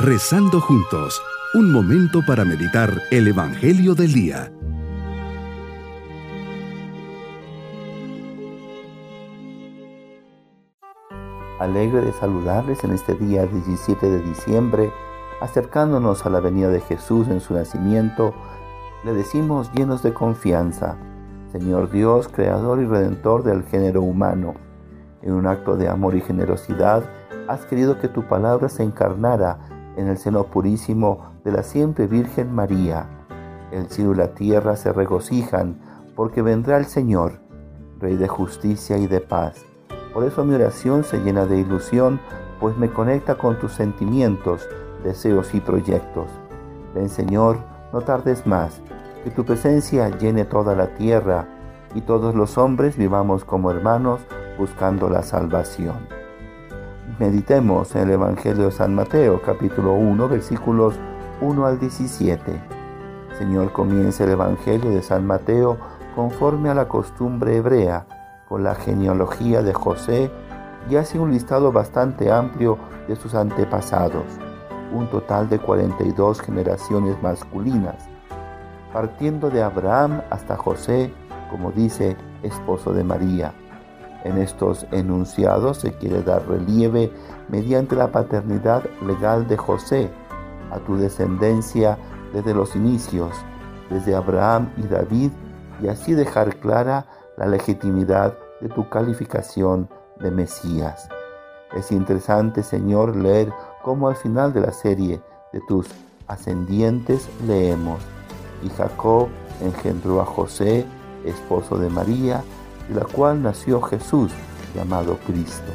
Rezando juntos, un momento para meditar el Evangelio del Día. Alegre de saludarles en este día 17 de diciembre, acercándonos a la venida de Jesús en su nacimiento, le decimos llenos de confianza, Señor Dios, Creador y Redentor del género humano, en un acto de amor y generosidad, has querido que tu palabra se encarnara en el seno purísimo de la siempre Virgen María. El cielo y la tierra se regocijan porque vendrá el Señor, Rey de justicia y de paz. Por eso mi oración se llena de ilusión, pues me conecta con tus sentimientos, deseos y proyectos. Ven Señor, no tardes más, que tu presencia llene toda la tierra y todos los hombres vivamos como hermanos buscando la salvación. Meditemos en el Evangelio de San Mateo, capítulo 1, versículos 1 al 17. Señor, comienza el Evangelio de San Mateo conforme a la costumbre hebrea, con la genealogía de José y hace un listado bastante amplio de sus antepasados, un total de 42 generaciones masculinas, partiendo de Abraham hasta José, como dice, esposo de María en estos enunciados se quiere dar relieve mediante la paternidad legal de José a tu descendencia desde los inicios, desde Abraham y David, y así dejar clara la legitimidad de tu calificación de Mesías. Es interesante, Señor, leer cómo al final de la serie de tus ascendientes leemos, y Jacob engendró a José, esposo de María, de la cual nació Jesús, llamado Cristo.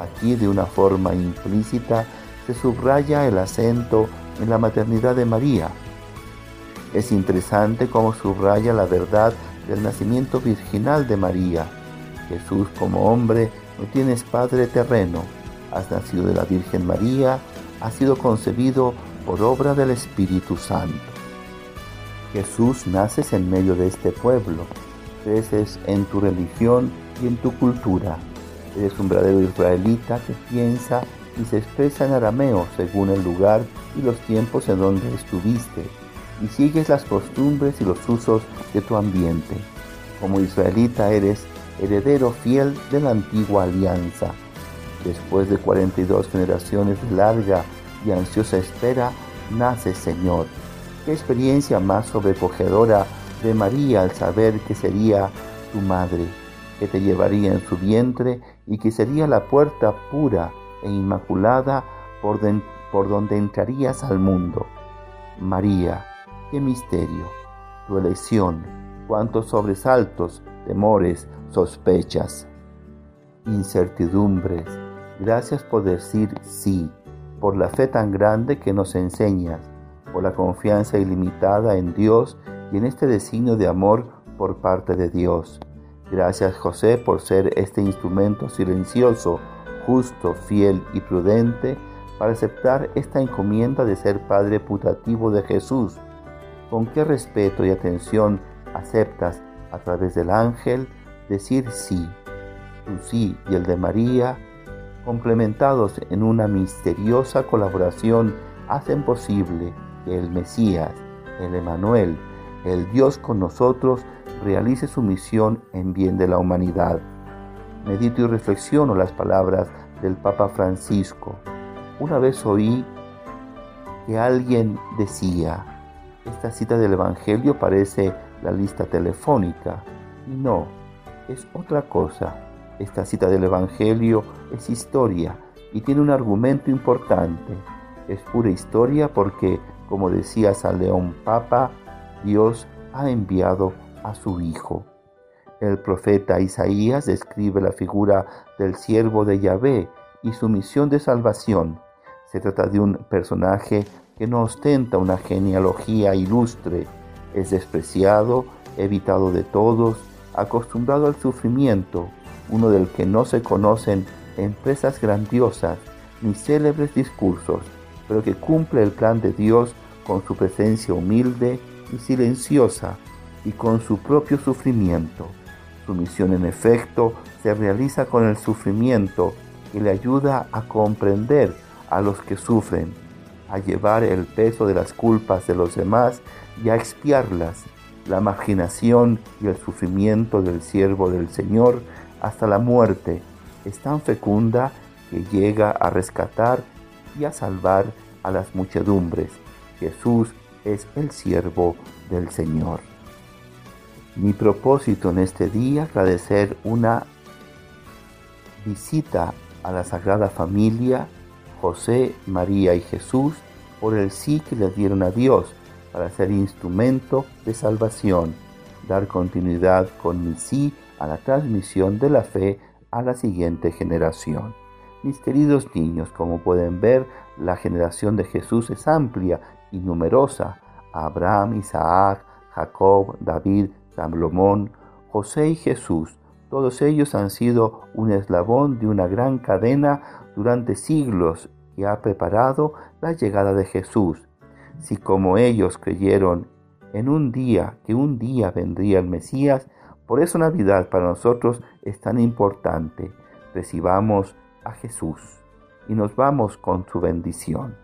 Aquí de una forma implícita se subraya el acento en la maternidad de María. Es interesante cómo subraya la verdad del nacimiento virginal de María. Jesús como hombre no tienes padre terreno, has nacido de la Virgen María, ha sido concebido por obra del Espíritu Santo. Jesús naces en medio de este pueblo, creces en tu religión y en tu cultura. Eres un verdadero israelita que piensa y se expresa en arameo según el lugar y los tiempos en donde estuviste, y sigues las costumbres y los usos de tu ambiente. Como israelita eres heredero fiel de la antigua alianza. Después de 42 generaciones de larga y ansiosa espera, nace Señor. Qué experiencia más sobrecogedora de María al saber que sería tu madre, que te llevaría en su vientre y que sería la puerta pura e inmaculada por, por donde entrarías al mundo. María, qué misterio, tu elección, cuántos sobresaltos, temores, sospechas, incertidumbres. Gracias por decir sí, por la fe tan grande que nos enseñas, por la confianza ilimitada en Dios y en este designio de amor por parte de Dios. Gracias José por ser este instrumento silencioso, justo, fiel y prudente para aceptar esta encomienda de ser Padre putativo de Jesús. Con qué respeto y atención aceptas a través del ángel decir sí. Tu sí y el de María, complementados en una misteriosa colaboración, hacen posible que el Mesías, el Emanuel, el Dios con nosotros realice su misión en bien de la humanidad. Medito y reflexiono las palabras del Papa Francisco. Una vez oí que alguien decía, esta cita del Evangelio parece la lista telefónica. Y no, es otra cosa. Esta cita del Evangelio es historia y tiene un argumento importante. Es pura historia porque, como decía San León Papa, Dios ha enviado a su Hijo. El profeta Isaías describe la figura del siervo de Yahvé y su misión de salvación. Se trata de un personaje que no ostenta una genealogía ilustre, es despreciado, evitado de todos, acostumbrado al sufrimiento, uno del que no se conocen empresas grandiosas ni célebres discursos, pero que cumple el plan de Dios con su presencia humilde silenciosa y con su propio sufrimiento. Su misión en efecto se realiza con el sufrimiento y le ayuda a comprender a los que sufren. a llevar el peso de las culpas de los demás y a expiarlas. La marginación y el sufrimiento del siervo del Señor hasta la muerte es tan fecunda que llega a rescatar y a salvar a las muchedumbres. Jesús es el siervo del Señor. Mi propósito en este día es agradecer una visita a la Sagrada Familia, José, María y Jesús, por el sí que le dieron a Dios para ser instrumento de salvación, dar continuidad con mi sí a la transmisión de la fe a la siguiente generación. Mis queridos niños, como pueden ver, la generación de Jesús es amplia y numerosa. Abraham, Isaac, Jacob, David, Salomón, José y Jesús, todos ellos han sido un eslabón de una gran cadena durante siglos que ha preparado la llegada de Jesús. Si como ellos creyeron en un día que un día vendría el Mesías, por eso Navidad para nosotros es tan importante. Recibamos a Jesús y nos vamos con su bendición.